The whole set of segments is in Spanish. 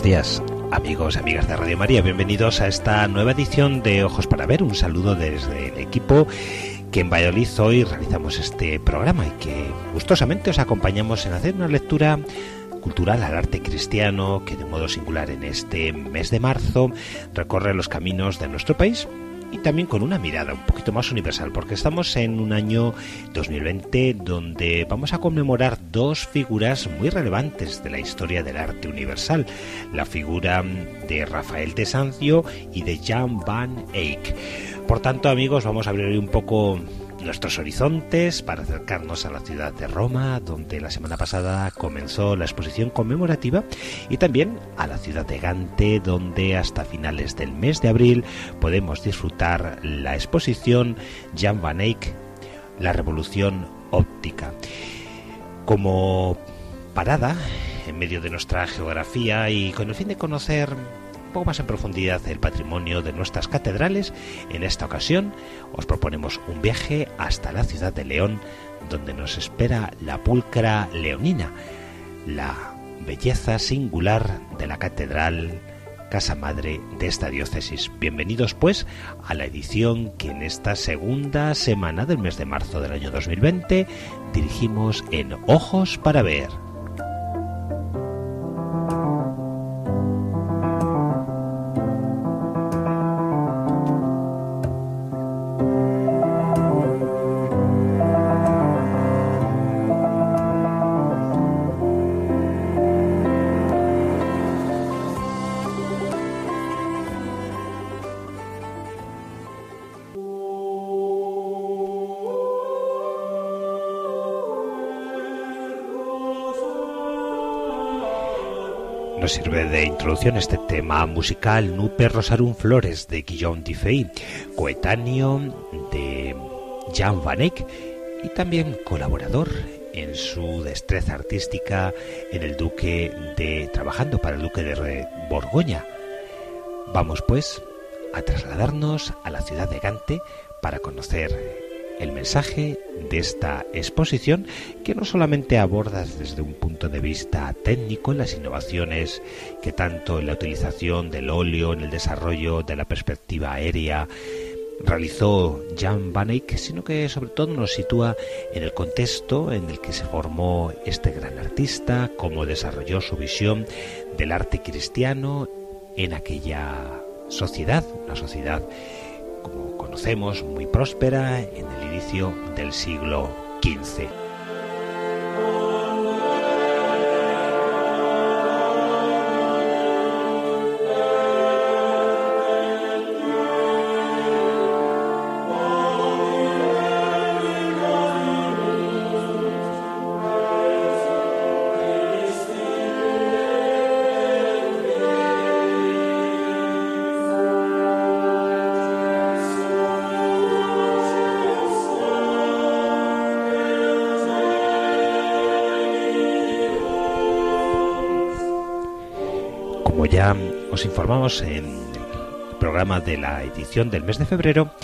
Buenos días, amigos y amigas de Radio María. Bienvenidos a esta nueva edición de Ojos para Ver. Un saludo desde el equipo que en Valladolid hoy realizamos este programa y que gustosamente os acompañamos en hacer una lectura cultural al arte cristiano que de modo singular en este mes de marzo recorre los caminos de nuestro país y también con una mirada un poquito más universal, porque estamos en un año 2020 donde vamos a conmemorar dos figuras muy relevantes de la historia del arte universal, la figura de Rafael de Sancio y de Jan van Eyck. Por tanto, amigos, vamos a abrir un poco nuestros horizontes para acercarnos a la ciudad de Roma, donde la semana pasada comenzó la exposición conmemorativa, y también a la ciudad de Gante, donde hasta finales del mes de abril podemos disfrutar la exposición Jan van Eyck, la revolución óptica. Como parada en medio de nuestra geografía y con el fin de conocer poco más en profundidad el patrimonio de nuestras catedrales, en esta ocasión os proponemos un viaje hasta la ciudad de León, donde nos espera la pulcra leonina, la belleza singular de la catedral casa madre de esta diócesis. Bienvenidos pues a la edición que en esta segunda semana del mes de marzo del año 2020 dirigimos en Ojos para Ver. Introducción este tema musical Nupe Rosarum Flores de Guillaume Dufay, coetáneo de Jan van Eyck y también colaborador en su destreza artística en el Duque de trabajando para el Duque de Borgoña. Vamos pues a trasladarnos a la ciudad de Gante para conocer el mensaje de esta exposición que no solamente aborda desde un punto de vista técnico las innovaciones que tanto en la utilización del óleo, en el desarrollo de la perspectiva aérea, realizó Jan van Eyck, sino que sobre todo nos sitúa en el contexto en el que se formó este gran artista, cómo desarrolló su visión del arte cristiano en aquella sociedad, una sociedad conocemos muy próspera en el inicio del siglo XV. Os informamos en el programa de la edición del mes de febrero,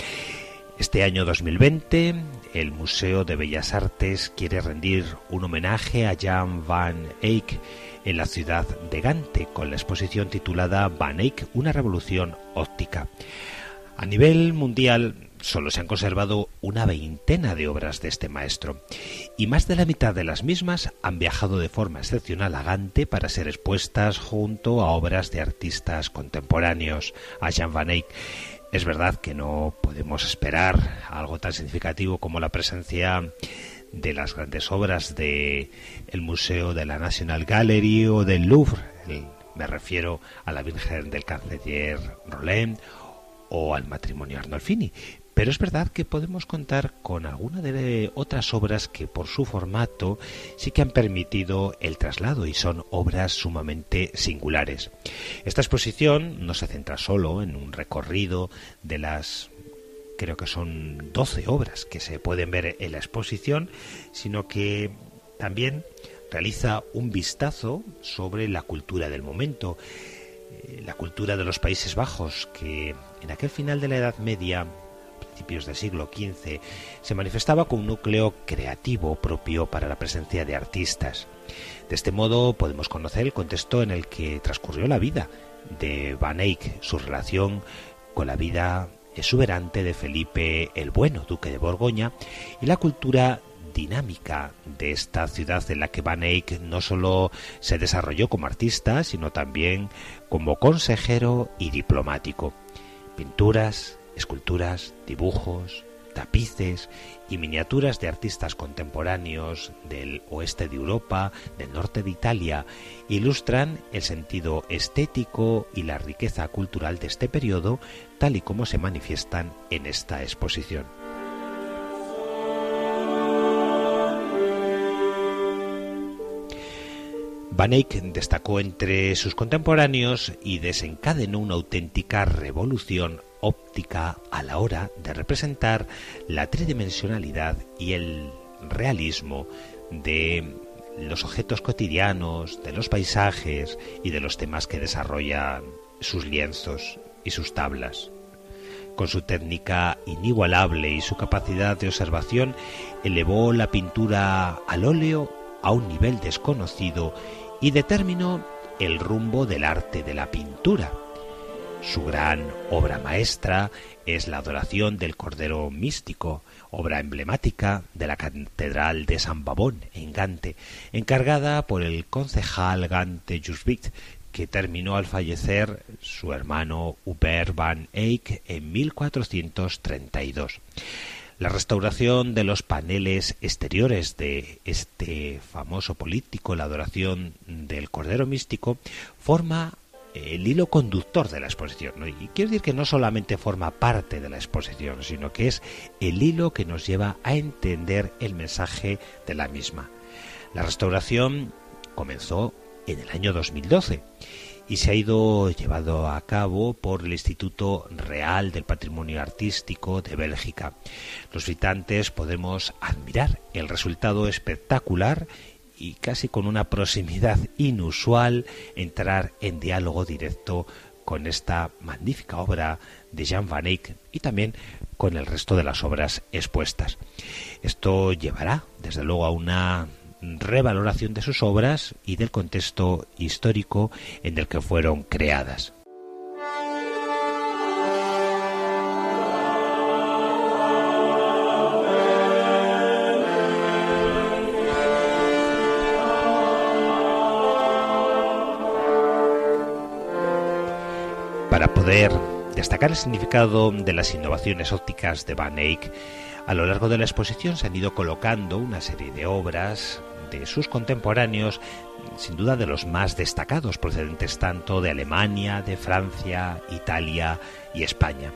este año 2020 el Museo de Bellas Artes quiere rendir un homenaje a Jan van Eyck en la ciudad de Gante con la exposición titulada Van Eyck, una revolución óptica. A nivel mundial solo se han conservado una veintena de obras de este maestro y más de la mitad de las mismas han viajado de forma excepcional a Gante para ser expuestas junto a obras de artistas contemporáneos a Jean Van Eyck. Es verdad que no podemos esperar algo tan significativo como la presencia de las grandes obras de el Museo de la National Gallery o del Louvre. me refiero a la Virgen del Canciller Roland o al matrimonio Arnolfini. Pero es verdad que podemos contar con alguna de otras obras que por su formato sí que han permitido el traslado y son obras sumamente singulares. Esta exposición no se centra solo en un recorrido de las creo que son 12 obras que se pueden ver en la exposición, sino que también realiza un vistazo sobre la cultura del momento, eh, la cultura de los Países Bajos, que en aquel final de la Edad Media, principios del siglo XV, se manifestaba con un núcleo creativo propio para la presencia de artistas. De este modo podemos conocer el contexto en el que transcurrió la vida de Van Eyck, su relación con la vida exuberante de Felipe el Bueno, duque de Borgoña, y la cultura dinámica de esta ciudad en la que Van Eyck no solo se desarrolló como artista, sino también como consejero y diplomático. Pinturas, esculturas, dibujos, tapices y miniaturas de artistas contemporáneos del oeste de Europa, del norte de Italia, ilustran el sentido estético y la riqueza cultural de este periodo, tal y como se manifiestan en esta exposición. Van Eyck destacó entre sus contemporáneos y desencadenó una auténtica revolución óptica a la hora de representar la tridimensionalidad y el realismo de los objetos cotidianos, de los paisajes y de los temas que desarrollan sus lienzos y sus tablas. Con su técnica inigualable y su capacidad de observación, elevó la pintura al óleo a un nivel desconocido y determinó el rumbo del arte de la pintura. Su gran obra maestra es la adoración del Cordero Místico, obra emblemática de la Catedral de San Babón en Gante, encargada por el concejal Gante Jusvit, que terminó al fallecer su hermano Hubert van Eyck en 1432. La restauración de los paneles exteriores de este famoso político, la adoración del Cordero Místico, forma el hilo conductor de la exposición. Y quiero decir que no solamente forma parte de la exposición, sino que es el hilo que nos lleva a entender el mensaje de la misma. La restauración comenzó en el año 2012 y se ha ido llevado a cabo por el Instituto Real del Patrimonio Artístico de Bélgica. Los visitantes podemos admirar el resultado espectacular y casi con una proximidad inusual entrar en diálogo directo con esta magnífica obra de Jean Van Eyck y también con el resto de las obras expuestas. Esto llevará, desde luego, a una revaloración de sus obras y del contexto histórico en el que fueron creadas. Para poder destacar el significado de las innovaciones ópticas de Van Eyck, a lo largo de la exposición se han ido colocando una serie de obras de sus contemporáneos, sin duda de los más destacados, procedentes tanto de Alemania, de Francia, Italia y España.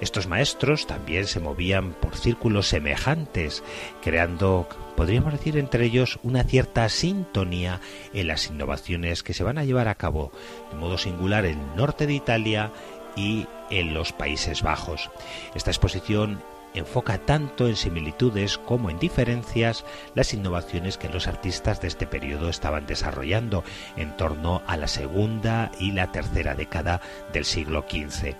Estos maestros también se movían por círculos semejantes, creando, podríamos decir, entre ellos una cierta sintonía en las innovaciones que se van a llevar a cabo de modo singular en el norte de Italia y en los Países Bajos. Esta exposición enfoca tanto en similitudes como en diferencias las innovaciones que los artistas de este periodo estaban desarrollando en torno a la segunda y la tercera década del siglo XV.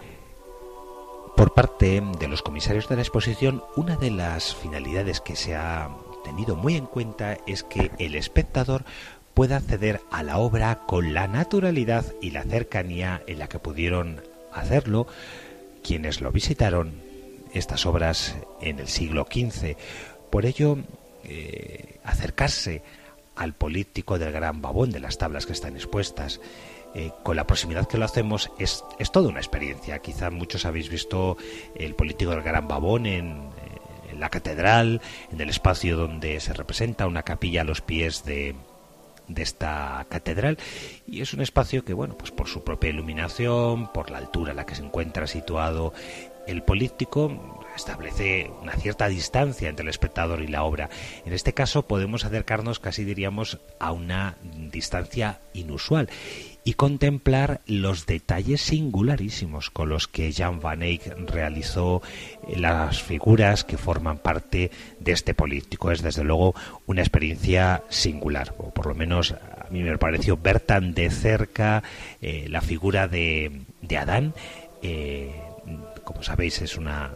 Por parte de los comisarios de la exposición, una de las finalidades que se ha tenido muy en cuenta es que el espectador pueda acceder a la obra con la naturalidad y la cercanía en la que pudieron hacerlo quienes lo visitaron estas obras en el siglo XV. Por ello, eh, acercarse al político del gran babón de las tablas que están expuestas, eh, con la proximidad que lo hacemos, es, es toda una experiencia. Quizá muchos habéis visto el político del gran babón en, eh, en la catedral, en el espacio donde se representa una capilla a los pies de, de esta catedral y es un espacio que bueno pues por su propia iluminación por la altura a la que se encuentra situado el político establece una cierta distancia entre el espectador y la obra. En este caso podemos acercarnos casi diríamos a una distancia inusual y contemplar los detalles singularísimos con los que Jan van Eyck realizó eh, las figuras que forman parte de este político. Es desde luego una experiencia singular, o por lo menos a mí me pareció ver tan de cerca eh, la figura de, de Adán. Eh, como sabéis, es una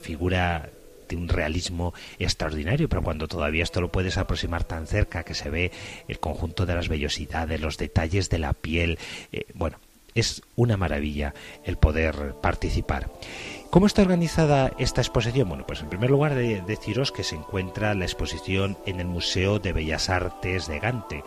figura de un realismo extraordinario, pero cuando todavía esto lo puedes aproximar tan cerca que se ve el conjunto de las vellosidades, los detalles de la piel, eh, bueno, es una maravilla el poder participar. ¿Cómo está organizada esta exposición? Bueno, pues en primer lugar de deciros que se encuentra la exposición en el Museo de Bellas Artes de Gante.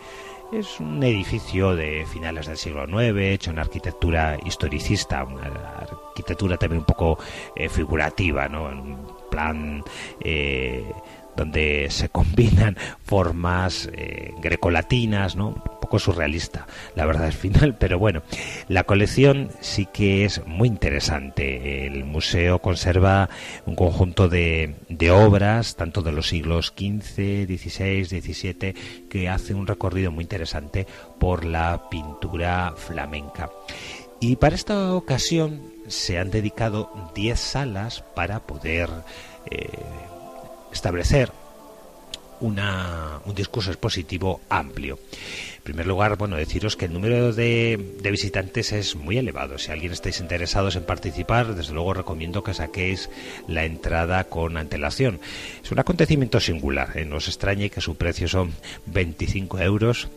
Es un edificio de finales del siglo IX, hecho en arquitectura historicista, una arquitectura también un poco eh, figurativa, ¿no? En plan eh, donde se combinan formas eh, grecolatinas, ¿no? Un poco surrealista, la verdad es final, pero bueno, la colección sí que es muy interesante. El museo conserva un conjunto de, de obras, tanto de los siglos XV, XVI, XVII, que hace un recorrido muy interesante por la pintura flamenca. Y para esta ocasión se han dedicado 10 salas para poder eh, establecer una, un discurso expositivo amplio. En primer lugar, bueno, deciros que el número de, de, visitantes es muy elevado. Si alguien estáis interesados en participar, desde luego recomiendo que saquéis la entrada con antelación. Es un acontecimiento singular, ¿eh? no os extrañe que su precio son 25 euros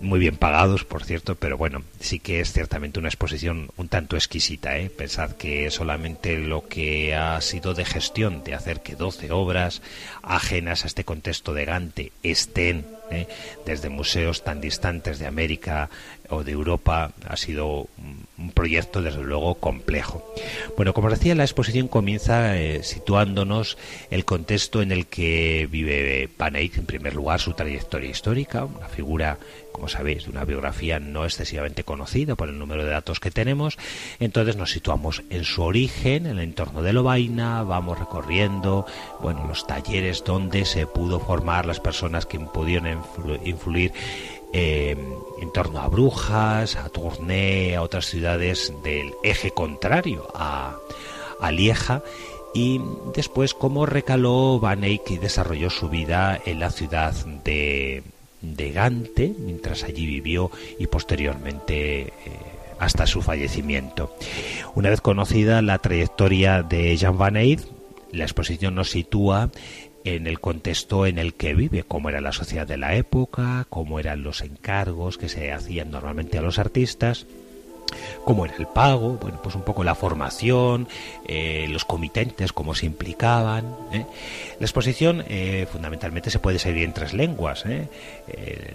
muy bien pagados, por cierto, pero bueno, sí que es ciertamente una exposición un tanto exquisita. ¿eh? Pensad que solamente lo que ha sido de gestión de hacer que 12 obras ajenas a este contexto de Gante estén ¿eh? desde museos tan distantes de América o de Europa ha sido un proyecto desde luego complejo. Bueno, como decía, la exposición comienza eh, situándonos el contexto en el que vive Van Eyck, en primer lugar su trayectoria histórica, una figura como sabéis, de una biografía no excesivamente conocida por el número de datos que tenemos. Entonces nos situamos en su origen, en el entorno de Lovaina, vamos recorriendo, bueno, los talleres donde se pudo formar las personas que pudieron influir eh, en torno a Brujas, a Tournai, a otras ciudades del eje contrario a, a Lieja y después cómo recaló Van Eyck y desarrolló su vida en la ciudad de, de Gante mientras allí vivió y posteriormente eh, hasta su fallecimiento. Una vez conocida la trayectoria de Jean Van Eyck, la exposición nos sitúa en el contexto en el que vive, cómo era la sociedad de la época, cómo eran los encargos que se hacían normalmente a los artistas, cómo era el pago, bueno, pues un poco la formación, eh, los comitentes, cómo se implicaban. ¿eh? La exposición fundamentalmente se puede seguir en tres lenguas,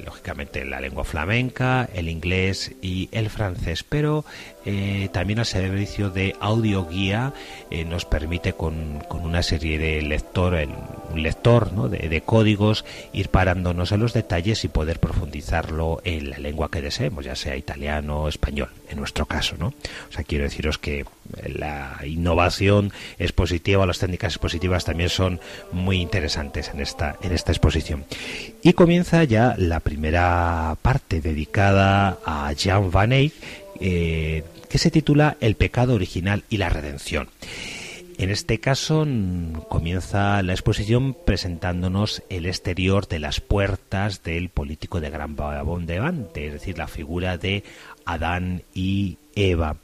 lógicamente la lengua flamenca, el inglés y el francés, pero también el servicio de audio guía nos permite con, con, una serie de lector, un lector ¿no? de, de códigos, ir parándonos en los detalles y poder profundizarlo en la lengua que deseemos, ya sea italiano o español, en nuestro caso, ¿no? O sea, quiero deciros que la innovación expositiva, las técnicas expositivas también son muy interesantes en esta, en esta exposición. Y comienza ya la primera parte dedicada a Jean Van Eyck, eh, que se titula El pecado original y la redención. En este caso comienza la exposición presentándonos el exterior de las puertas del político de Gran Babón de Gante, es decir, la figura de Adán y Eva.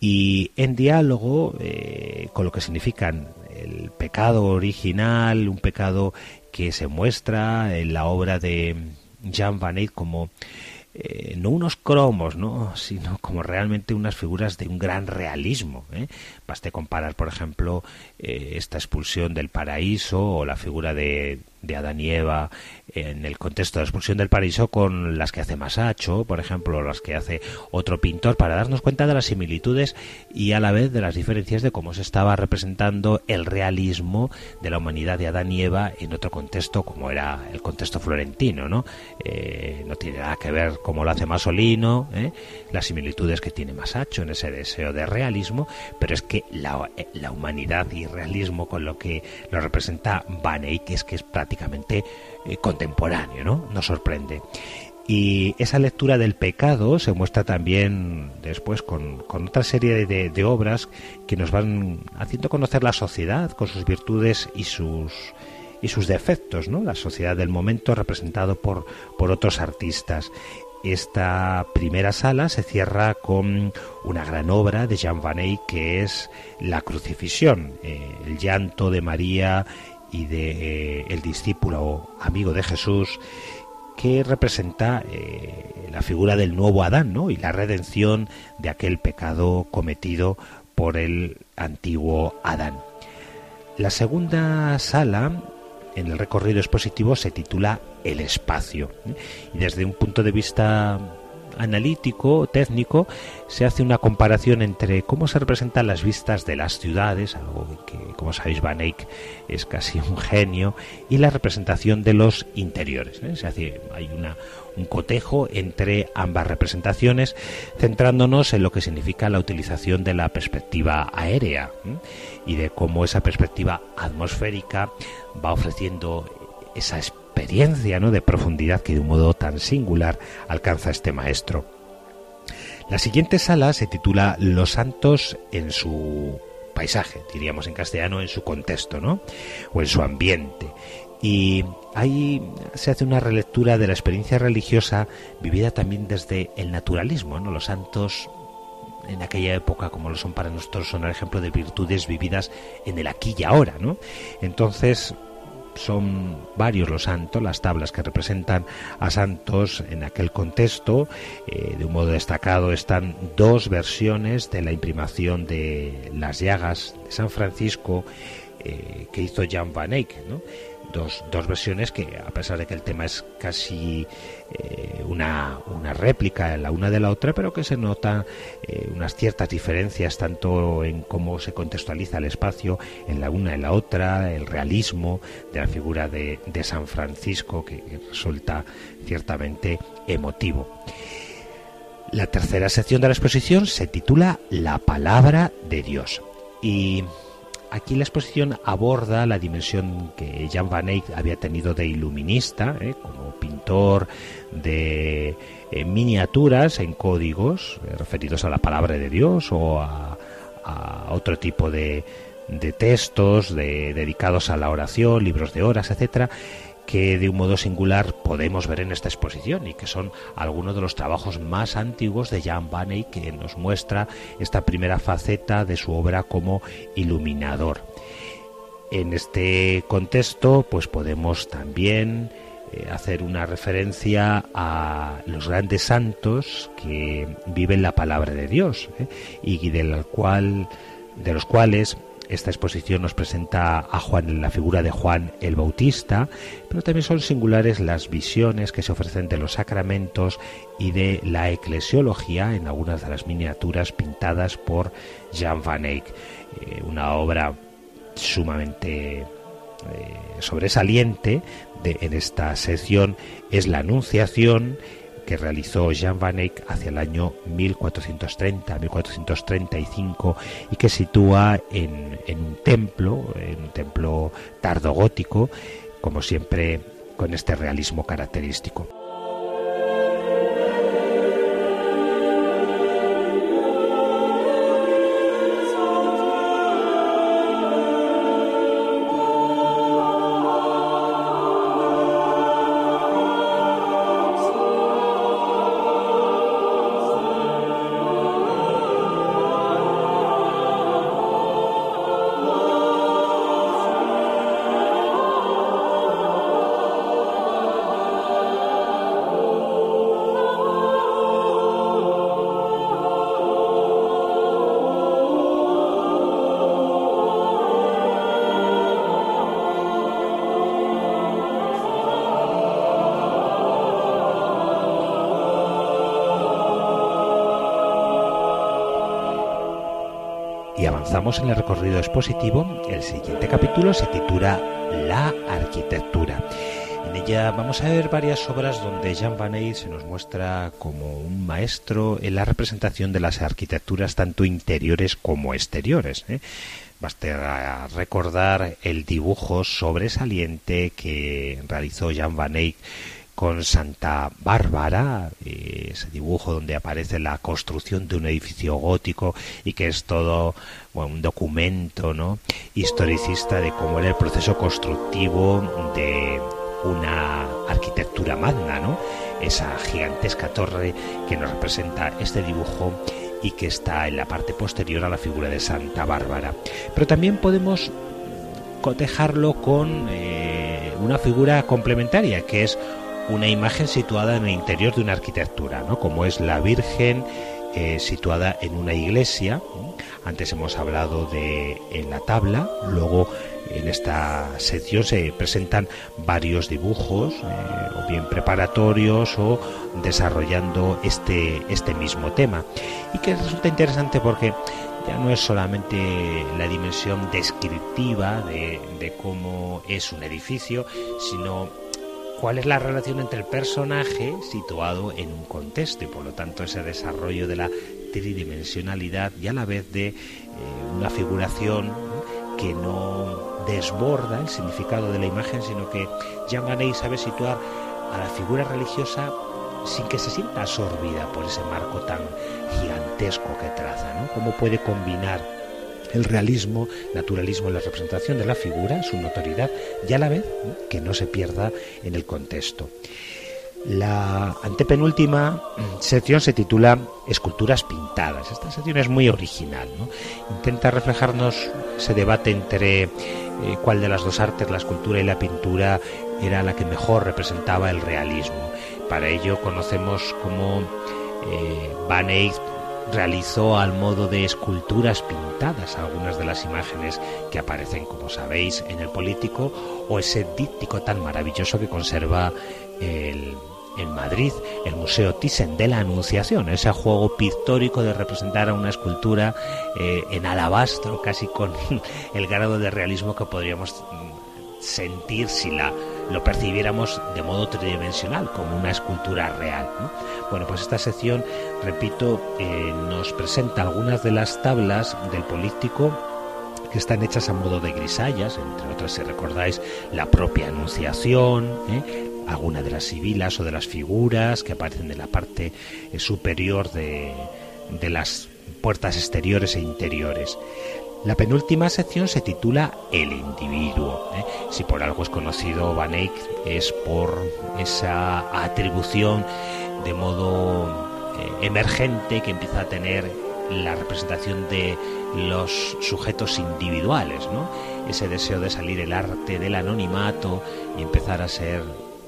Y en diálogo eh, con lo que significan el pecado original, un pecado que se muestra en la obra de Jean Van Eyck como eh, no unos cromos, ¿no? sino como realmente unas figuras de un gran realismo. ¿eh? Baste comparar, por ejemplo, eh, esta expulsión del paraíso o la figura de, de Adán y Eva en el contexto de la expulsión del paraíso con las que hace Masacho, por ejemplo, las que hace otro pintor, para darnos cuenta de las similitudes y a la vez de las diferencias de cómo se estaba representando el realismo de la humanidad de Adán y Eva en otro contexto como era el contexto florentino, ¿no? Eh, no tiene nada que ver cómo lo hace Masolino, ¿eh? Las similitudes que tiene Masacho en ese deseo de realismo, pero es que la, la humanidad y realismo con lo que lo representa Van Eyck es que es prácticamente eh, contemporáneo, ¿no? Nos sorprende. Y esa lectura del pecado se muestra también después con, otra serie de, obras que nos van haciendo conocer la sociedad con sus virtudes y sus, y sus defectos, ¿no? La sociedad del momento representado por otros artistas. Esta primera sala se cierra con una gran obra de Jean Van Eyck que es La crucifixión, eh, el llanto de María y de eh, el discípulo amigo de Jesús que representa eh, la figura del nuevo Adán ¿no? y la redención de aquel pecado cometido por el antiguo Adán. La segunda sala en el recorrido expositivo se titula El espacio ¿eh? y desde un punto de vista analítico, técnico, se hace una comparación entre cómo se representan las vistas de las ciudades, algo que, como sabéis, Van Eyck es casi un genio, y la representación de los interiores. ¿eh? Se hace, hay una, un cotejo entre ambas representaciones, centrándonos en lo que significa la utilización de la perspectiva aérea ¿eh? y de cómo esa perspectiva atmosférica va ofreciendo esa experiencia ¿no? de profundidad que de un modo tan singular alcanza este maestro. La siguiente sala se titula Los santos en su paisaje, diríamos en castellano, en su contexto, ¿no? O en su ambiente. Y ahí se hace una relectura de la experiencia religiosa vivida también desde el naturalismo, ¿no? Los santos en aquella época, como lo son para nosotros, son el ejemplo de virtudes vividas en el aquí y ahora, ¿no? Entonces, son varios los santos, las tablas que representan a santos en aquel contexto. Eh, de un modo destacado están dos versiones de la imprimación de las llagas de San Francisco eh, que hizo Jan van Eyck. Dos, dos versiones que, a pesar de que el tema es casi eh, una, una, réplica la una de la otra, pero que se notan eh, unas ciertas diferencias tanto en cómo se contextualiza el espacio en la una y la otra, el realismo de la figura de, de San Francisco, que resulta ciertamente emotivo. La tercera sección de la exposición se titula La palabra de Dios. Y Aquí la exposición aborda la dimensión que Jan van Eyck había tenido de iluminista, ¿eh? como pintor de eh, miniaturas en códigos eh, referidos a la palabra de Dios o a, otro tipo de, textos dedicados a la oración, libros de horas, etcétera que de un modo singular podemos ver en esta exposición y que son algunos de los trabajos más antiguos de Jan Van Eyck que nos muestra esta primera faceta de su obra como iluminador. En este contexto, pues podemos también eh, hacer una referencia a los grandes santos que viven la palabra de Dios ¿eh? y del cual, de los cuales esta exposición nos presenta a Juan en la figura de Juan el Bautista, pero también son singulares las visiones que se ofrecen de los sacramentos y de la eclesiología en algunas de las miniaturas pintadas por Jan van Eyck, eh, una obra sumamente eh, sobresaliente en esta sección es la Anunciación que realizó Jean Van Eyck hacia el año 1430-1435 y que sitúa en, en, un templo, en un templo tardogótico, como siempre con este realismo característico. En el recorrido expositivo. El siguiente capítulo se titula La arquitectura. En ella vamos a ver varias obras donde Jean Van Eyck se nos muestra como un maestro en la representación de las arquitecturas tanto interiores como exteriores. ¿eh? Basta recordar el dibujo sobresaliente que realizó Jean Van Eyck con Santa Bárbara, eh, ese dibujo donde aparece la construcción de un edificio gótico y que es todo un documento ¿no? historicista de cómo era el proceso constructivo de una arquitectura magna, ¿no? esa gigantesca torre que nos representa este dibujo y que está en la parte posterior a la figura de Santa Bárbara. Pero también podemos cotejarlo con eh, una figura complementaria que es una imagen situada en el interior de una arquitectura, ¿no? como es la Virgen eh, situada en una iglesia. Antes hemos hablado de en la tabla, luego en esta sección se presentan varios dibujos, eh, o bien preparatorios o desarrollando este, este mismo tema. Y que resulta interesante porque ya no es solamente la dimensión descriptiva de, de cómo es un edificio, sino cuál es la relación entre el personaje situado en un contexto y por lo tanto ese desarrollo de la tridimensionalidad y a la vez de eh, una figuración que no desborda el significado de la imagen, sino que Jean Manet sabe situar a la figura religiosa sin que se sienta absorbida por ese marco tan gigantesco que traza, ¿no? Cómo puede combinar el realismo, naturalismo en la representación de la figura, su notoriedad, y a la vez que no se pierda en el contexto. La antepenúltima sección se titula Esculturas pintadas. Esta sección es muy original. Intenta reflejarnos ese debate entre eh, cuál de las dos artes, la escultura y la pintura, era la que mejor representaba el realismo. Para ello conocemos cómo eh, Van Eyck realizó al modo de esculturas pintadas algunas de las imágenes que aparecen, como sabéis, en el político o ese díptico tan maravilloso que conserva el, en Madrid el Museo Thyssen de la Anunciación, ese juego pictórico de representar a una escultura eh, en alabastro, casi con el grado de realismo que podríamos sentir si la lo percibiéramos de modo tridimensional, como una escultura real. Bueno, pues esta sección, repito, eh, nos presenta algunas de las tablas del político que están hechas a modo de grisallas, entre otras, si recordáis, la propia Anunciación, ¿eh? alguna de las sibilas o de las figuras que aparecen en la parte eh, superior de, de las puertas exteriores e interiores. La penúltima sección se titula El individuo. ¿eh? Si por algo es conocido Van Eyck es por esa atribución de modo eh, emergente que empieza a tener la representación de los sujetos individuales, ¿no? Ese deseo de salir el arte del anonimato y empezar a ser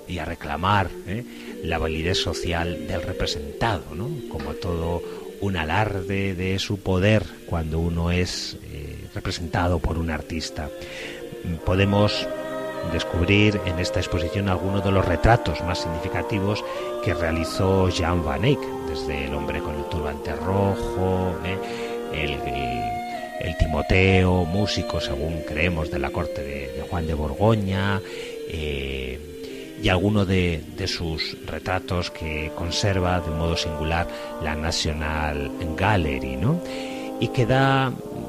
y a reclamar ¿eh? la validez social del representado, ¿no? Como todo un alarde de su poder cuando uno es eh, representado por un artista. Podemos descubrir en esta exposición algunos de los retratos más significativos que realizó Jean Van Eyck, desde el hombre con el turbante rojo, ¿eh? el, Timoteo, músico, según creemos, de la corte de, Juan de Borgoña, eh, y alguno de, sus retratos que conserva de modo singular la National Gallery, ¿no? Y que da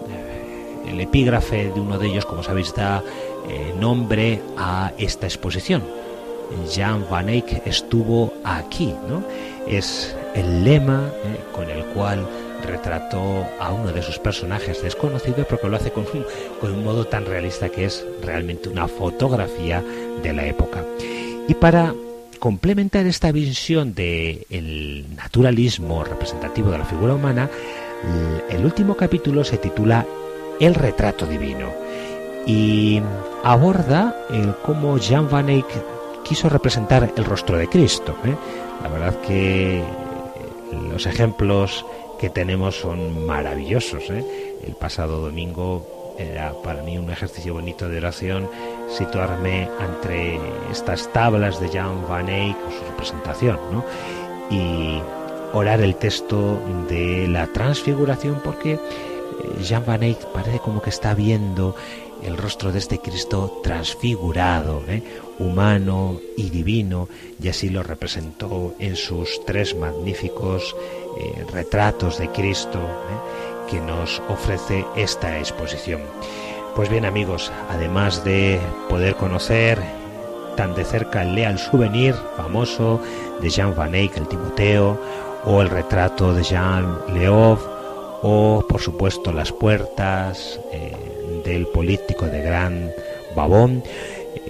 eh, el epígrafe de uno de ellos, como sabéis, da eh, nombre a esta exposición. Jean Van Eyck estuvo aquí, ¿no? Es el lema eh, con el cual retrató a uno de sus personajes desconocido, pero que lo hace con un, con un modo tan realista que es realmente una fotografía de la época. Y para complementar esta visión del naturalismo representativo de la figura humana, el último capítulo se titula El retrato divino y aborda el cómo Jean Van Eyck quiso representar el rostro de Cristo. ¿eh? La verdad que los ejemplos que tenemos son maravillosos. ¿eh? El pasado domingo era para mí un ejercicio bonito de oración situarme entre estas tablas de Jan Van Eyck con su representación ¿no? y orar el texto de la transfiguración porque Jean Van Eyck parece como que está viendo el rostro de este Cristo transfigurado, ¿eh? humano y divino, y así lo representó en sus tres magníficos eh, retratos de Cristo ¿eh? que nos ofrece esta exposición. Pues bien amigos, además de poder conocer tan de cerca el leal souvenir famoso de Jean Van Eyck, el Timoteo, o el retrato de Jean Leof, o por supuesto las puertas, del político de Gran Babón.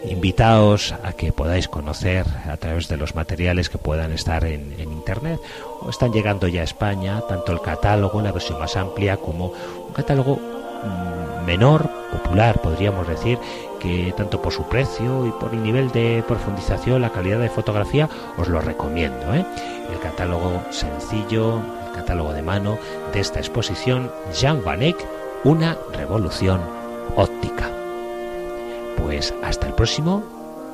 Invitaos a que podáis conocer a través de los materiales que puedan estar en, internet o están llegando ya a España tanto el catálogo, la versión más amplia, como un catálogo menor, popular, podríamos decir, que tanto por su precio y por el nivel de profundización, la calidad de fotografía, os lo recomiendo. ¿eh? El catálogo sencillo, el catálogo de mano de esta exposición, Jean Van Eyck, una revolución óptica. Pues hasta el próximo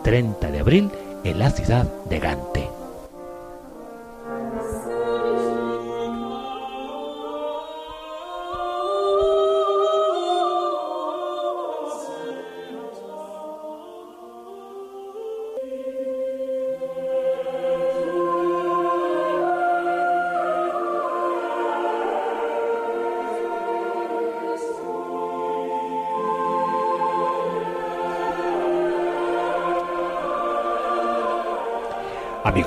30 de abril en la ciudad de Gante.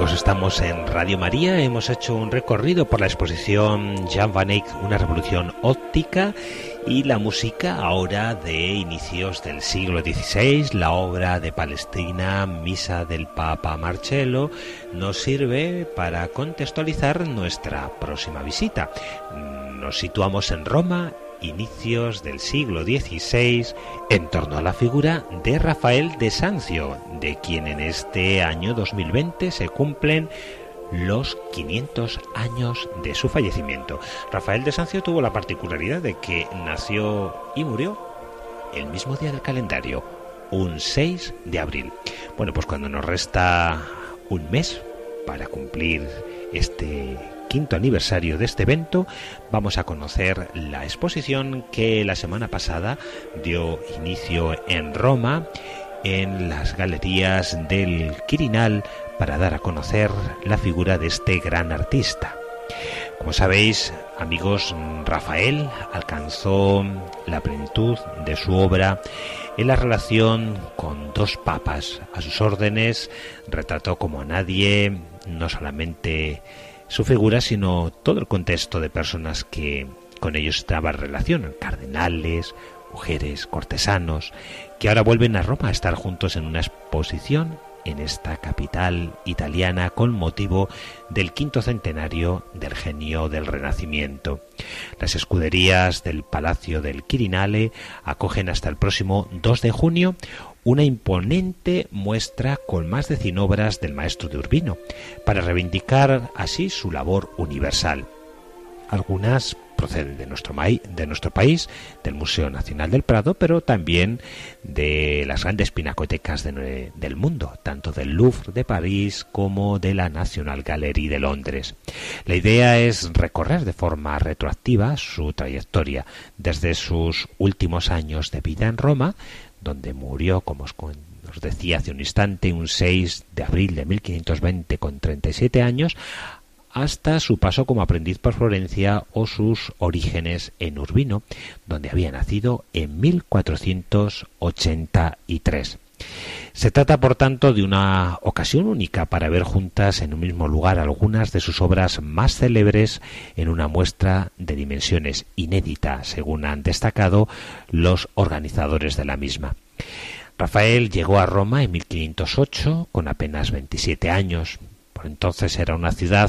Estamos en Radio María, hemos hecho un recorrido por la exposición Jean Van Eyck, una revolución óptica y la música ahora de inicios del siglo XVI, la obra de Palestina, Misa del Papa Marcello, nos sirve para contextualizar nuestra próxima visita. Nos situamos en Roma inicios del siglo XVI en torno a la figura de Rafael de Sancio, de quien en este año 2020 se cumplen los 500 años de su fallecimiento. Rafael de Sancio tuvo la particularidad de que nació y murió el mismo día del calendario, un 6 de abril. Bueno, pues cuando nos resta un mes para cumplir este quinto aniversario de este evento, vamos a conocer la exposición que la semana pasada dio inicio en Roma, en las galerías del Quirinal, para dar a conocer la figura de este gran artista. Como sabéis, amigos, Rafael alcanzó la plenitud de su obra en la relación con dos papas. A sus órdenes retrató como a nadie no solamente su figura, sino todo el contexto de personas que con ellos estaba en relación, cardenales, mujeres, cortesanos, que ahora vuelven a Roma a estar juntos en una exposición en esta capital italiana con motivo del quinto centenario del genio del Renacimiento. Las escuderías del Palacio del Quirinale acogen hasta el próximo 2 de junio una imponente muestra con más de 100 obras del maestro de Urbino, para reivindicar así su labor universal. Algunas proceden de nuestro, de nuestro país, del Museo Nacional del Prado, pero también de las grandes pinacotecas del mundo, tanto del Louvre de París como de la National Gallery de Londres. La idea es recorrer de forma retroactiva su trayectoria desde sus últimos años de vida en Roma, donde murió, como os, decía hace un instante, un 6 de abril de 1520 con 37 años, hasta su paso como aprendiz por Florencia o sus orígenes en Urbino, donde había nacido en 1483. Se trata, por tanto, de una ocasión única para ver juntas en un mismo lugar algunas de sus obras más célebres en una muestra de dimensiones inédita, según han destacado los organizadores de la misma. Rafael llegó a Roma en 1508 con apenas 27 años. Por entonces era una ciudad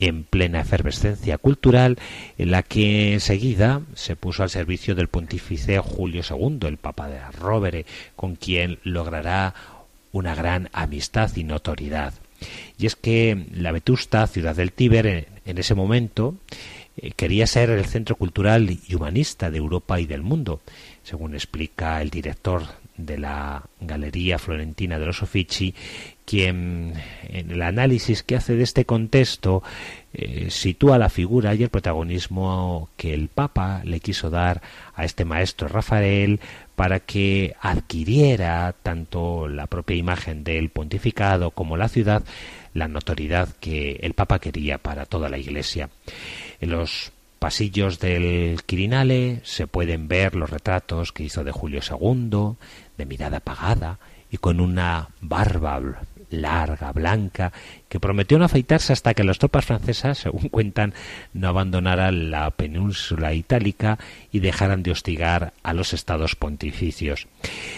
en plena efervescencia cultural, en la que enseguida se puso al servicio del pontífice Julio II, el Papa de Rovere, con quien logrará una gran amistad y notoriedad. Y es que la vetusta ciudad del Tíber en, ese momento eh, quería ser el centro cultural y humanista de Europa y del mundo, según explica el director de la Galería Florentina de los Uffizi, quien en el análisis que hace de este contexto eh, sitúa la figura y el protagonismo que el Papa le quiso dar a este maestro Rafael para que adquiriera tanto la propia imagen del pontificado como la ciudad la notoriedad que el Papa quería para toda la Iglesia. En los pasillos del Quirinale se pueden ver los retratos que hizo de Julio II, de mirada apagada y con una barba larga, blanca, que prometió no afeitarse hasta que las tropas francesas, según cuentan, no abandonaran la península itálica y dejaran de hostigar a los estados pontificios.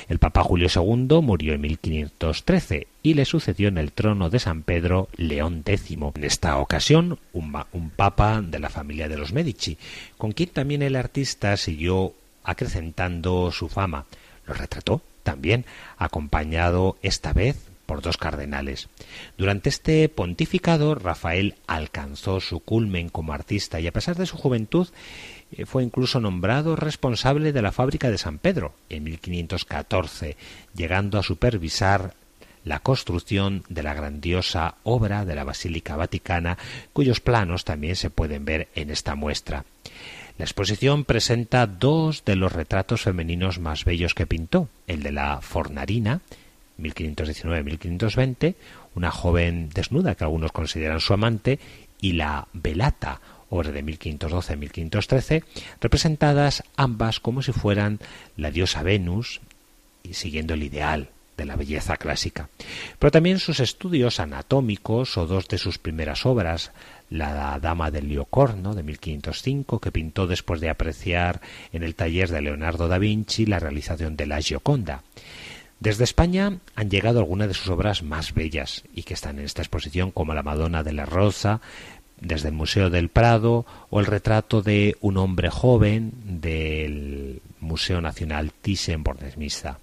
El Papa Julio II murió en 1513 y le sucedió en el trono de San Pedro León X. En esta ocasión, un, un papa de la familia de los Medici, con quien también el artista siguió acrecentando su fama. Lo retrató también, acompañado esta vez por dos cardenales. Durante este pontificado, Rafael alcanzó su culmen como artista y a pesar de su juventud eh, fue incluso nombrado responsable de la fábrica de San Pedro en 1514, llegando a supervisar la construcción de la grandiosa obra de la Basílica Vaticana, cuyos planos también se pueden ver en esta muestra. La exposición presenta dos de los retratos femeninos más bellos que pintó, el de la Fornarina, 1519-1520, una joven desnuda que algunos consideran su amante, y la Velata, obra de 1512-1513, representadas ambas como si fueran la diosa Venus y siguiendo el ideal de la belleza clásica. Pero también sus estudios anatómicos o dos de sus primeras obras, la Dama del Liocorno de 1505, que pintó después de apreciar en el taller de Leonardo da Vinci la realización de la Gioconda, desde España han llegado algunas de sus obras más bellas y que están en esta exposición como la Madonna de la Rosa, desde el Museo del Prado o el retrato de un hombre joven del Museo Nacional Thyssen-Bornemisza.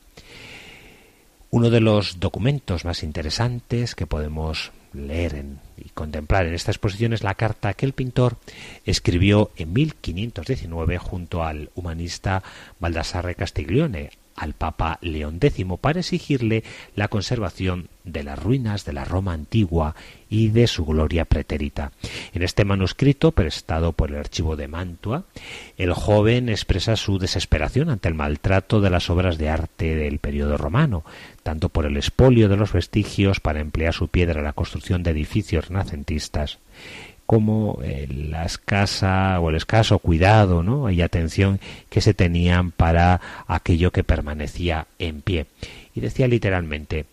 Uno de los documentos más interesantes que podemos leer y contemplar en esta exposición es la carta que el pintor escribió en 1519 junto al humanista Baldassarre Castiglione al Papa León X para exigirle la conservación de las ruinas de la Roma antigua y de su gloria pretérita. En este manuscrito, prestado por el archivo de Mantua, el joven expresa su desesperación ante el maltrato de las obras de arte del periodo romano, tanto por el expolio de los vestigios para emplear su piedra en la construcción de edificios renacentistas, como la escasa o el escaso cuidado ¿no? y atención que se tenían para aquello que permanecía en pie. Y decía literalmente,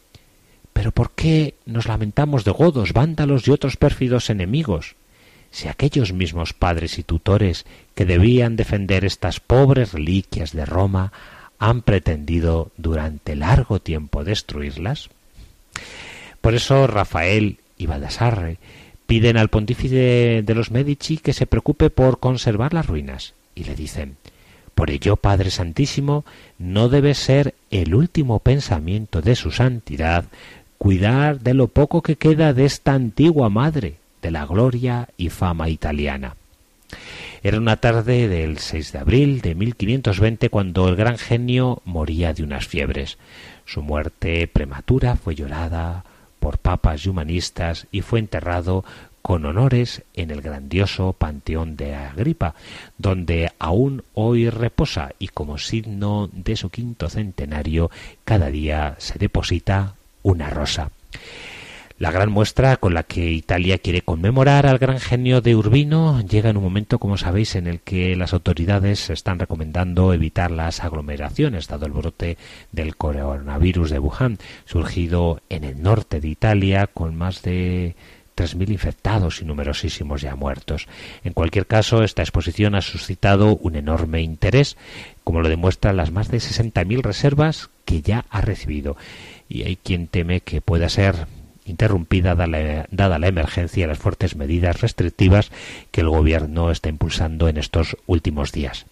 pero ¿por qué nos lamentamos de godos, vándalos y otros pérfidos enemigos? Si aquellos mismos padres y tutores que debían defender estas pobres reliquias de Roma han pretendido durante largo tiempo destruirlas. Por eso Rafael y Baldassarre Piden al pontífice de los Medici que se preocupe por conservar las ruinas y le dicen por ello, Padre Santísimo, no debe ser el último pensamiento de su santidad cuidar de lo poco que queda de esta antigua madre de la gloria y fama italiana. Era una tarde del 6 de abril de 1520 cuando el gran genio moría de unas fiebres. Su muerte prematura fue llorada por papas y humanistas y fue enterrado con honores en el grandioso Panteón de Agripa, donde aún hoy reposa y como signo de su quinto centenario cada día se deposita una rosa. La gran muestra con la que Italia quiere conmemorar al gran genio de Urbino llega en un momento, como sabéis, en el que las autoridades están recomendando evitar las aglomeraciones, dado el brote del coronavirus de Wuhan, surgido en el norte de Italia con más de 3.000 infectados y numerosísimos ya muertos. En cualquier caso, esta exposición ha suscitado un enorme interés, como lo demuestran las más de 60.000 reservas que ya ha recibido. Y hay quien teme que pueda ser interrumpida dada la emergencia y las fuertes medidas restrictivas que el gobierno está impulsando en estos últimos días.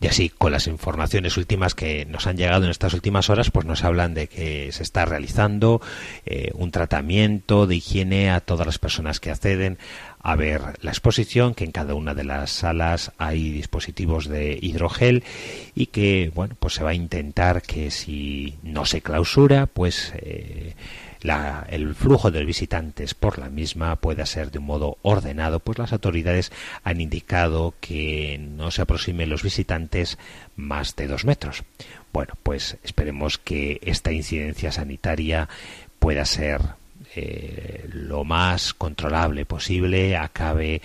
Y así, con las informaciones últimas que nos han llegado en estas últimas horas, pues nos hablan de que se está realizando eh, un tratamiento de higiene a todas las personas que acceden a ver la exposición, que en cada una de las salas hay dispositivos de hidrogel y que, bueno, pues se va a intentar que si no se clausura, pues eh, el flujo de visitantes por la misma pueda ser de un modo ordenado, pues las autoridades han indicado que no se aproximen los visitantes más de dos metros. Bueno, pues esperemos que esta incidencia sanitaria pueda ser eh, lo más controlable posible, acabe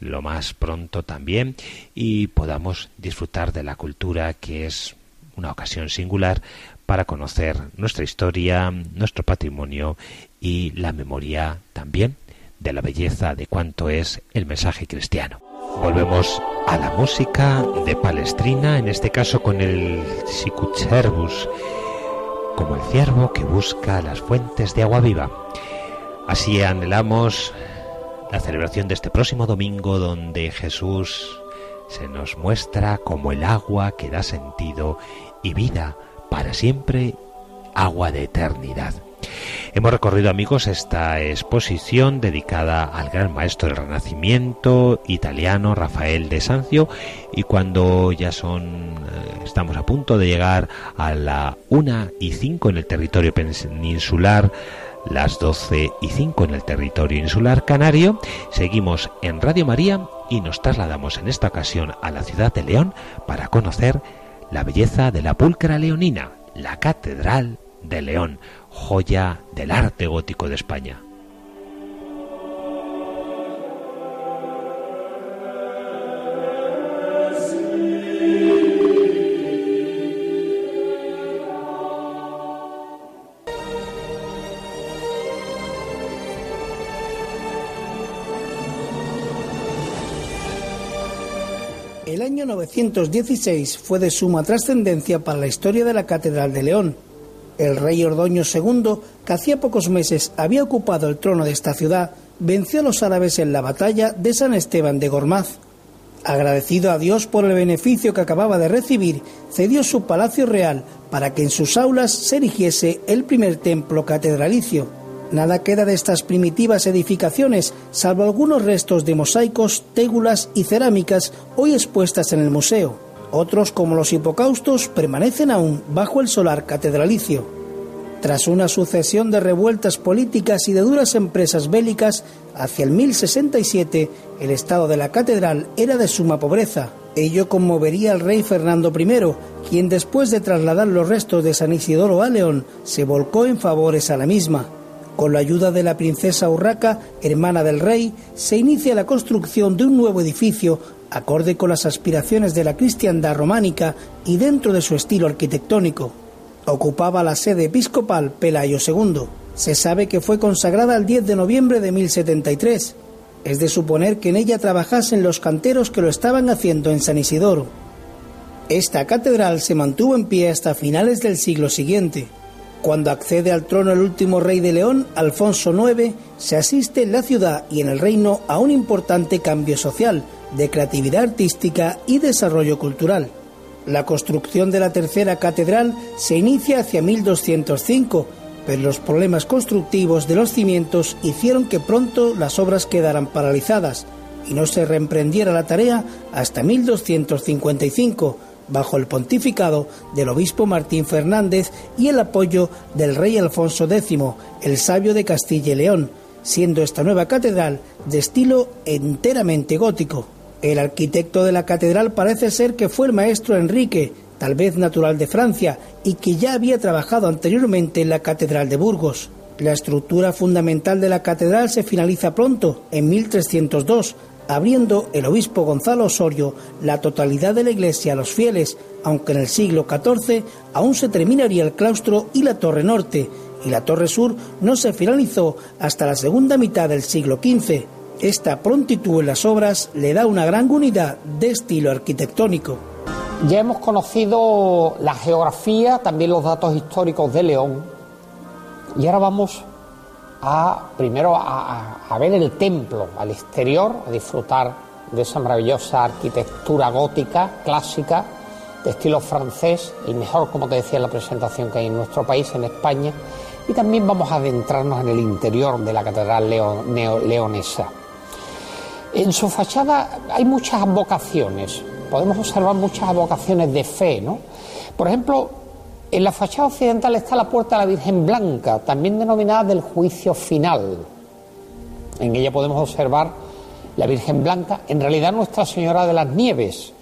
lo más pronto también y podamos disfrutar de la cultura que es una ocasión singular para conocer nuestra historia, nuestro patrimonio y la memoria también de la belleza de cuanto es el mensaje cristiano. Volvemos a la música de Palestrina, en este caso con el Sicucherbus, como el ciervo que busca las fuentes de agua viva. Así anhelamos la celebración de este próximo domingo donde Jesús se nos muestra como el agua que da sentido y vida para siempre, agua de eternidad. Hemos recorrido, amigos, esta exposición dedicada al gran maestro del Renacimiento italiano Rafael de Sancio y cuando ya son eh, estamos a punto de llegar a la 1 y 5 en el territorio peninsular las 12 y 5 en el territorio insular canario, seguimos en Radio María y nos trasladamos en esta ocasión a la ciudad de León para conocer la belleza de la pulcra leonina, la Catedral de León, joya del arte gótico de España. Año 916 fue de suma trascendencia para la historia de la Catedral de León. El rey Ordoño II, que hacía pocos meses había ocupado el trono de esta ciudad, venció a los árabes en la batalla de San Esteban de Gormaz. Agradecido a Dios por el beneficio que acababa de recibir, cedió su palacio real para que en sus aulas se erigiese el primer templo catedralicio. Nada queda de estas primitivas edificaciones, salvo algunos restos de mosaicos, tégulas y cerámicas hoy expuestas en el museo. Otros, como los hipocaustos, permanecen aún bajo el solar catedralicio. Tras una sucesión de revueltas políticas y de duras empresas bélicas, hacia el 1067 el estado de la catedral era de suma pobreza. Ello conmovería al rey Fernando I, quien después de trasladar los restos de San Isidoro a León, se volcó en favores a la misma. Con la ayuda de la princesa Urraca, hermana del rey, se inicia la construcción de un nuevo edificio acorde con las aspiraciones de la cristiandad románica y dentro de su estilo arquitectónico. Ocupaba la sede episcopal Pelayo II. Se sabe que fue consagrada el 10 de noviembre de 1073. Es de suponer que en ella trabajasen los canteros que lo estaban haciendo en San Isidoro. Esta catedral se mantuvo en pie hasta finales del siglo siguiente. Cuando accede al trono el último rey de León, Alfonso IX, se asiste en la ciudad y en el reino a un importante cambio social, de creatividad artística y desarrollo cultural. La construcción de la tercera catedral se inicia hacia 1205, pero los problemas constructivos de los cimientos hicieron que pronto las obras quedaran paralizadas y no se reemprendiera la tarea hasta 1255, bajo el pontificado del obispo Martín Fernández y el apoyo del rey Alfonso X, el sabio de Castilla y León, siendo esta nueva catedral de estilo enteramente gótico. El arquitecto de la catedral parece ser que fue el maestro Enrique, tal vez natural de Francia, y que ya había trabajado anteriormente en la catedral de Burgos. La estructura fundamental de la catedral se finaliza pronto, en 1302, abriendo el obispo Gonzalo Osorio la totalidad de la iglesia a los fieles, aunque en el siglo XIV aún se terminaría el claustro y la torre norte, y la torre sur no se finalizó hasta la segunda mitad del siglo XV. Esta prontitud en las obras le da una gran unidad de estilo arquitectónico. Ya hemos conocido la geografía, también los datos históricos de León, y ahora vamos a primero a, ver el templo al exterior, a disfrutar de esa maravillosa arquitectura gótica, clásica, de estilo francés, el mejor, como te decía en la presentación que hay en nuestro país, en España, y también vamos a adentrarnos en el interior de la Catedral Leonesa. En su fachada hay muchas vocaciones, podemos observar muchas vocaciones de fe, ¿no? Por ejemplo, en la fachada occidental está la puerta de la Virgen Blanca, también denominada del juicio final. En ella podemos observar la Virgen Blanca, en realidad Nuestra Señora de las Nieves,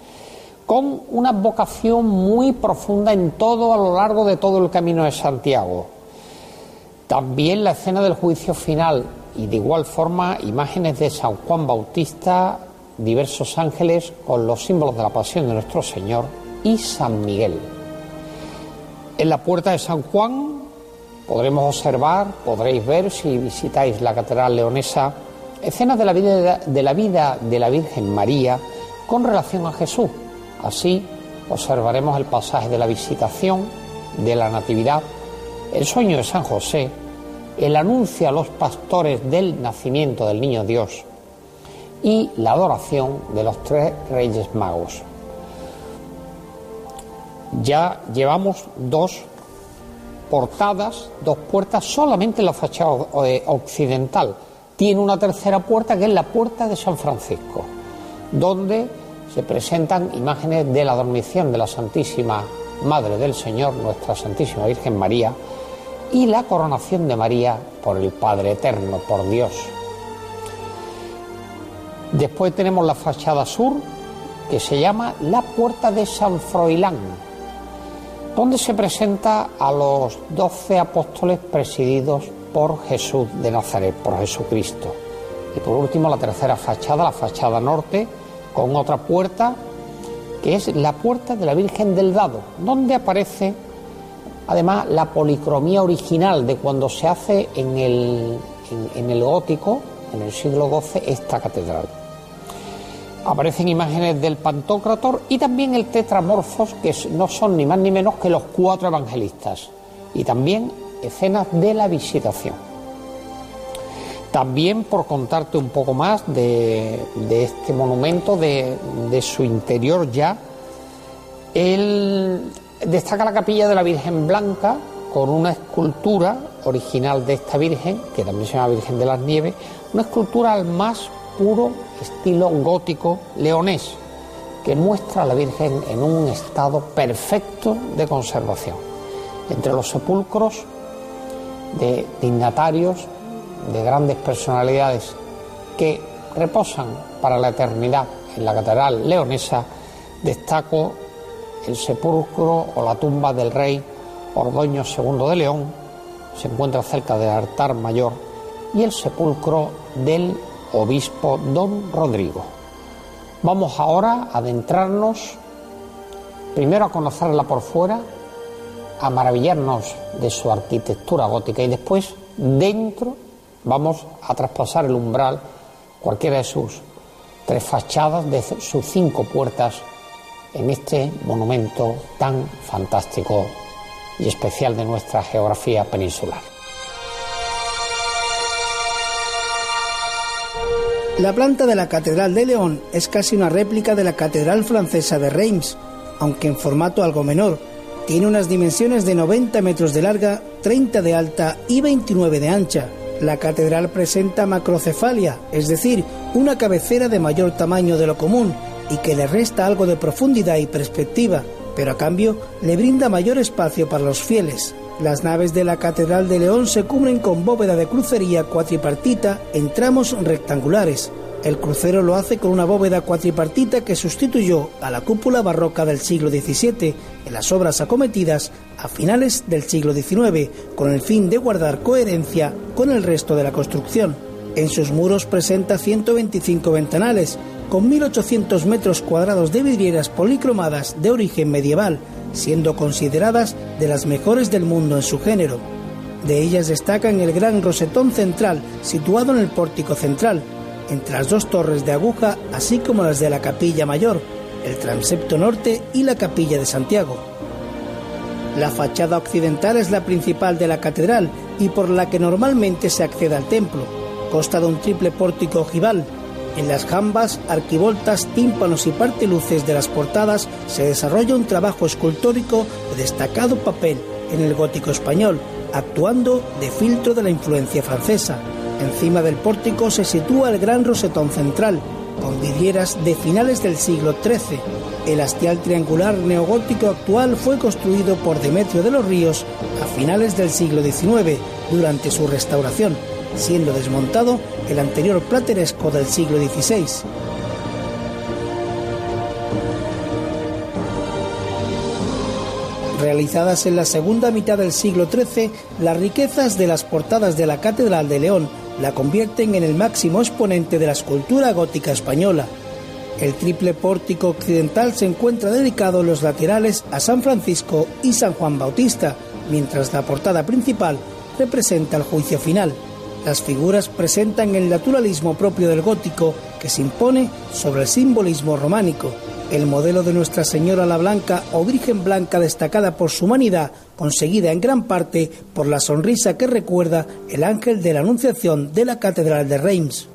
con una vocación muy profunda en todo a lo largo de todo el camino de Santiago. También la escena del juicio final y de igual forma imágenes de San Juan Bautista, diversos ángeles con los símbolos de la pasión de nuestro Señor y San Miguel. En la puerta de San Juan podremos observar, podréis ver si visitáis la Catedral Leonesa, escenas de la vida de la, vida de la Virgen María con relación a Jesús Así observaremos el pasaje de la visitación, de la Natividad, el sueño de San José, el anuncio a los pastores del nacimiento del niño Dios y la adoración de los tres reyes magos. Ya llevamos dos portadas, dos puertas solamente en la fachada eh, occidental. Tiene una tercera puerta que es la puerta de San Francisco, donde se presentan imágenes de la dormición de la Santísima Madre del Señor, nuestra Santísima Virgen María, y la coronación de María por el Padre Eterno, por Dios. Después tenemos la fachada sur, que se llama la Puerta de San Froilán, donde se presenta a los doce apóstoles presididos por Jesús de Nazaret, por Jesucristo. Y por último, la tercera fachada, la fachada norte, con otra puerta que es la puerta de la Virgen del Dado, donde aparece además la policromía original de cuando se hace en el, en, el gótico, en el siglo XII, esta catedral. Aparecen imágenes del Pantocrator y también el Tetramorfos, que no son ni más ni menos que los cuatro evangelistas, y también escenas de la visitación. También por contarte un poco más de, este monumento, de, su interior ya, destaca la capilla de la Virgen Blanca con una escultura original de esta Virgen, que también se llama Virgen de las Nieves, una escultura al más puro estilo gótico leonés, que muestra a la Virgen en un estado perfecto de conservación. Entre los sepulcros de dignatarios de grandes personalidades que reposan para la eternidad en la Catedral Leonesa, destaco el sepulcro o la tumba del rey Ordoño II de León, se encuentra cerca del altar mayor, y el sepulcro del obispo don Rodrigo. Vamos ahora a adentrarnos primero a conocerla por fuera, a maravillarnos de su arquitectura gótica y después dentro Vamos a traspasar el umbral, cualquiera de sus tres fachadas, de sus cinco puertas, en este monumento tan fantástico y especial de nuestra geografía peninsular. La planta de la Catedral de León es casi una réplica de la Catedral francesa de Reims, aunque en formato algo menor. Tiene unas dimensiones de 90 metros de larga, 30 de alta y 29 de ancha, la catedral presenta macrocefalia, es decir, una cabecera de mayor tamaño de lo común y que le resta algo de profundidad y perspectiva, pero a cambio le brinda mayor espacio para los fieles. Las naves de la Catedral de León se cubren con bóveda de crucería cuatripartita en tramos rectangulares, el crucero lo hace con una bóveda cuatripartita que sustituyó a la cúpula barroca del siglo XVII en las obras acometidas a finales del siglo XIX, con el fin de guardar coherencia con el resto de la construcción. En sus muros presenta 125 ventanales, con 1.800 metros cuadrados de vidrieras policromadas de origen medieval, siendo consideradas de las mejores del mundo en su género. De ellas destacan el gran rosetón central, situado en el pórtico central, entre las dos torres de aguja, así como las de la capilla mayor, el transepto norte y la capilla de Santiago. La fachada occidental es la principal de la catedral y por la que normalmente se accede al templo. Consta de un triple pórtico ojival. En las jambas, arquivoltas, tímpanos y parteluces de las portadas se desarrolla un trabajo escultórico de destacado papel en el gótico español, actuando de filtro de la influencia francesa. Encima del pórtico se sitúa el gran rosetón central, con vidrieras de finales del siglo XIII. El hastial triangular neogótico actual fue construido por Demetrio de los Ríos a finales del siglo XIX, durante su restauración, siendo desmontado el anterior plateresco del siglo XVI. Realizadas en la segunda mitad del siglo XIII, las riquezas de las portadas de la Catedral de León la convierten en el máximo exponente de la escultura gótica española. El triple pórtico occidental se encuentra dedicado en los laterales a San Francisco y San Juan Bautista, mientras la portada principal representa el juicio final. Las figuras presentan el naturalismo propio del gótico que se impone sobre el simbolismo románico. El modelo de Nuestra Señora la Blanca o Virgen Blanca destacada por su humanidad, conseguida en gran parte por la sonrisa que recuerda el ángel de la Anunciación de la Catedral de Reims.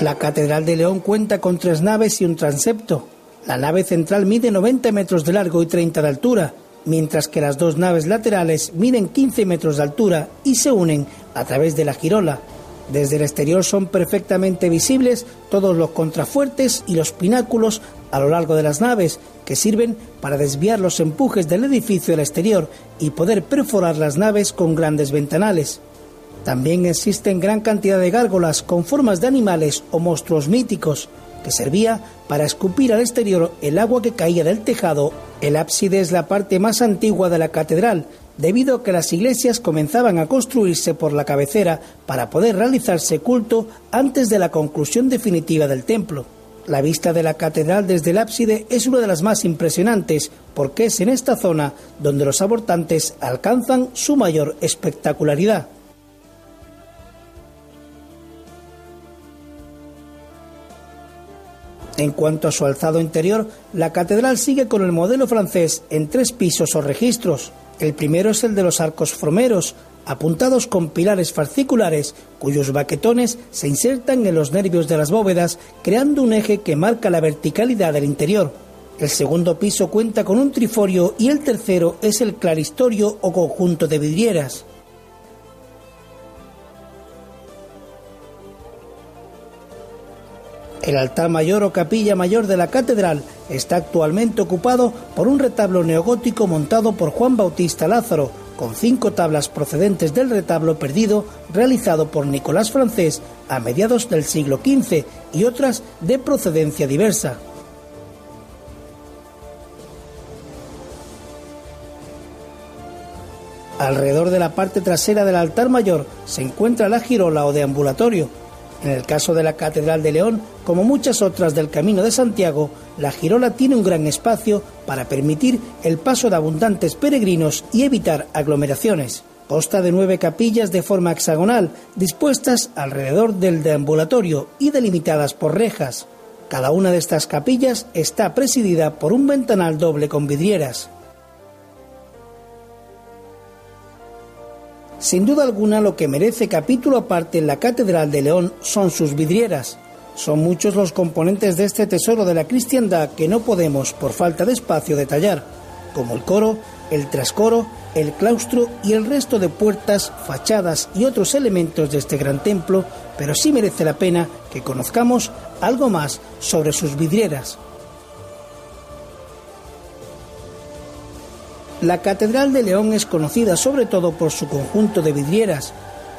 La Catedral de León cuenta con tres naves y un transepto. La nave central mide 90 metros de largo y 30 de altura, mientras que las dos naves laterales miden 15 metros de altura y se unen a través de la girola. Desde el exterior son perfectamente visibles todos los contrafuertes y los pináculos a lo largo de las naves, que sirven para desviar los empujes del edificio al exterior y poder perforar las naves con grandes ventanales. También existen gran cantidad de gárgolas con formas de animales o monstruos míticos, que servía para escupir al exterior el agua que caía del tejado. El ábside es la parte más antigua de la catedral, debido a que las iglesias comenzaban a construirse por la cabecera para poder realizarse culto antes de la conclusión definitiva del templo. La vista de la catedral desde el ábside es una de las más impresionantes, porque es en esta zona donde los abortantes alcanzan su mayor espectacularidad. En cuanto a su alzado interior, la catedral sigue con el modelo francés en tres pisos o registros. El primero es el de los arcos fromeros, apuntados con pilares fasciculares cuyos baquetones se insertan en los nervios de las bóvedas, creando un eje que marca la verticalidad del interior. El segundo piso cuenta con un triforio y el tercero es el claristorio o conjunto de vidrieras. El altar mayor o capilla mayor de la catedral está actualmente ocupado por un retablo neogótico montado por Juan Bautista Lázaro, con cinco tablas procedentes del retablo perdido realizado por Nicolás Francés a mediados del siglo XV y otras de procedencia diversa. Alrededor de la parte trasera del altar mayor se encuentra la girola o deambulatorio, en el caso de la Catedral de León, como muchas otras del Camino de Santiago, la girola tiene un gran espacio para permitir el paso de abundantes peregrinos y evitar aglomeraciones. Consta de nueve capillas de forma hexagonal, dispuestas alrededor del deambulatorio y delimitadas por rejas. Cada una de estas capillas está presidida por un ventanal doble con vidrieras. Sin duda alguna lo que merece capítulo aparte en la Catedral de León son sus vidrieras. Son muchos los componentes de este tesoro de la cristiandad que no podemos, por falta de espacio, detallar, como el coro, el trascoro, el claustro y el resto de puertas, fachadas y otros elementos de este gran templo, pero sí merece la pena que conozcamos algo más sobre sus vidrieras. La Catedral de León es conocida sobre todo por su conjunto de vidrieras,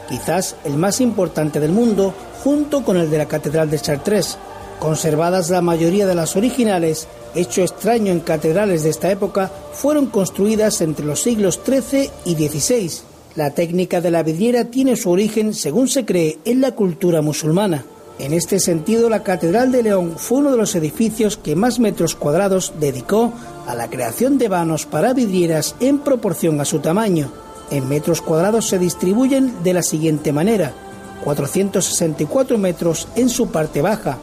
quizás el más importante del mundo, junto con el de la Catedral de Chartres. Conservadas la mayoría de las originales, hecho extraño en catedrales de esta época, fueron construidas entre los siglos XIII y XVI. La técnica de la vidriera tiene su origen, según se cree, en la cultura musulmana. En este sentido, la Catedral de León fue uno de los edificios que más metros cuadrados dedicó a la creación de vanos para vidrieras en proporción a su tamaño. En metros cuadrados se distribuyen de la siguiente manera: 464 metros en su parte baja,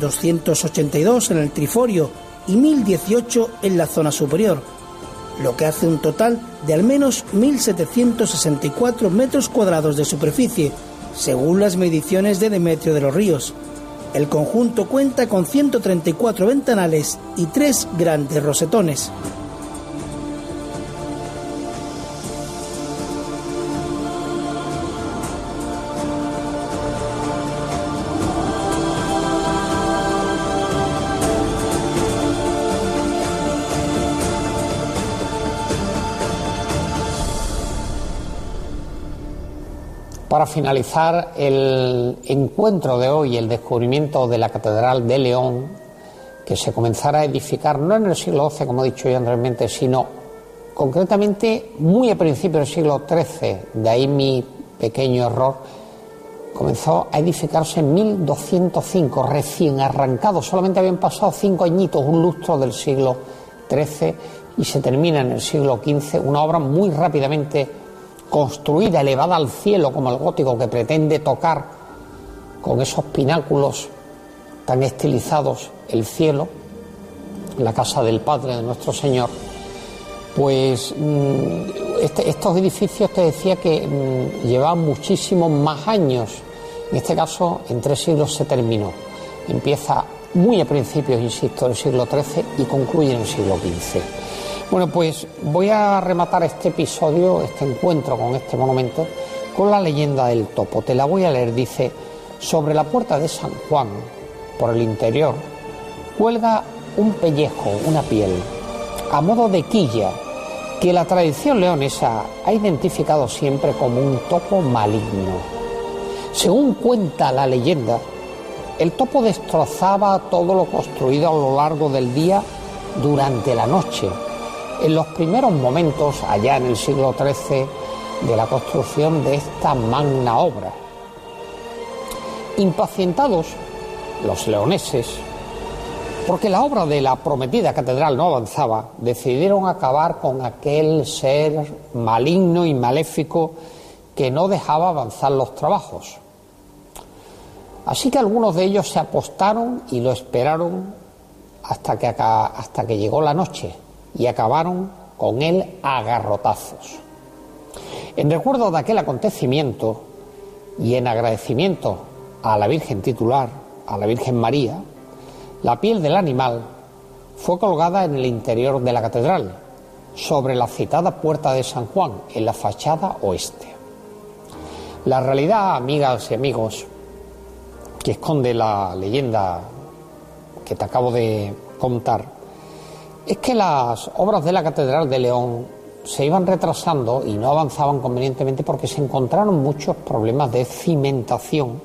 282 en el triforio y 1018 en la zona superior, lo que hace un total de al menos 1.764 metros cuadrados de superficie, según las mediciones de Demetrio de los Ríos. El conjunto cuenta con 134 ventanales y tres grandes rosetones. Para finalizar el encuentro de hoy, el descubrimiento de la Catedral de León, que se comenzara a edificar no en el siglo XII, como he dicho yo anteriormente, sino concretamente muy a principios del siglo XIII, de ahí mi pequeño error, comenzó a edificarse en 1205, recién arrancado, solamente habían pasado cinco añitos, un lustro del siglo XIII, y se termina en el siglo XV, una obra muy rápidamente construida, elevada al cielo como el gótico que pretende tocar con esos pináculos tan estilizados el cielo, la casa del Padre de nuestro Señor, pues mm, este, estos edificios te decía que mm, llevaban muchísimos más años. En este caso, en tres siglos se terminó. Empieza muy a principios, insisto, del siglo XIII y concluye en el siglo XV. Bueno, pues voy a rematar este episodio, este encuentro con este monumento, con la leyenda del topo. Te la voy a leer. Dice, sobre la puerta de San Juan, por el interior, cuelga un pellejo, una piel, a modo de quilla, que la tradición leonesa ha identificado siempre como un topo maligno. Según cuenta la leyenda, el topo destrozaba todo lo construido a lo largo del día durante la noche en los primeros momentos, allá en el siglo XIII, de la construcción de esta magna obra. Impacientados, los leoneses, porque la obra de la prometida catedral no avanzaba, decidieron acabar con aquel ser maligno y maléfico que no dejaba avanzar los trabajos. Así que algunos de ellos se apostaron y lo esperaron hasta que, hasta que llegó la noche y acabaron con él a garrotazos. En recuerdo de aquel acontecimiento y en agradecimiento a la Virgen titular, a la Virgen María, la piel del animal fue colgada en el interior de la catedral, sobre la citada puerta de San Juan, en la fachada oeste. La realidad, amigas y amigos, que esconde la leyenda que te acabo de contar, es que las obras de la Catedral de León se iban retrasando y no avanzaban convenientemente porque se encontraron muchos problemas de cimentación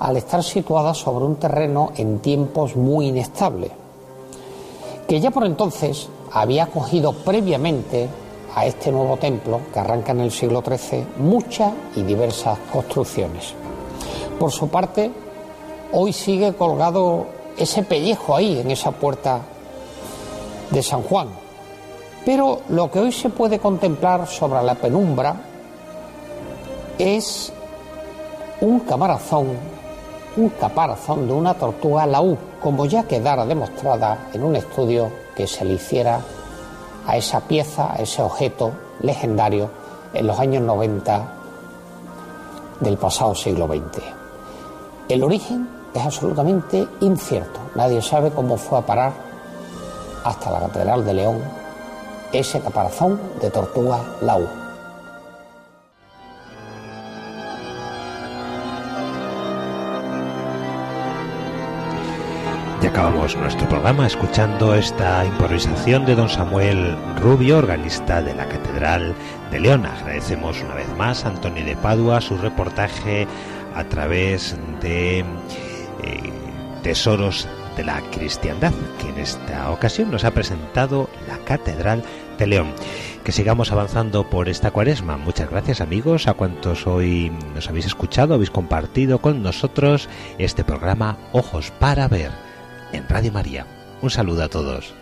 al estar situadas sobre un terreno en tiempos muy inestables, que ya por entonces había acogido previamente a este nuevo templo, que arranca en el siglo XIII, muchas y diversas construcciones. Por su parte, hoy sigue colgado ese pellejo ahí, en esa puerta de San Juan. Pero lo que hoy se puede contemplar sobre la penumbra es un camarazón, un caparazón de una tortuga laúd, como ya quedara demostrada en un estudio que se le hiciera a esa pieza, a ese objeto legendario en los años 90 del pasado siglo XX. El origen es absolutamente incierto, nadie sabe cómo fue a parar hasta la Catedral de León ese caparazón de tortuga lau. Y acabamos nuestro programa escuchando esta improvisación de don Samuel Rubio, organista de la Catedral de León. Agradecemos una vez más a Antonio de Padua su reportaje a través de eh, Tesoros de la cristiandad, que en esta ocasión nos ha presentado la Catedral de León. Que sigamos avanzando por esta cuaresma. Muchas gracias amigos a cuantos hoy nos habéis escuchado, habéis compartido con nosotros este programa Ojos para Ver en Radio María. Un saludo a todos.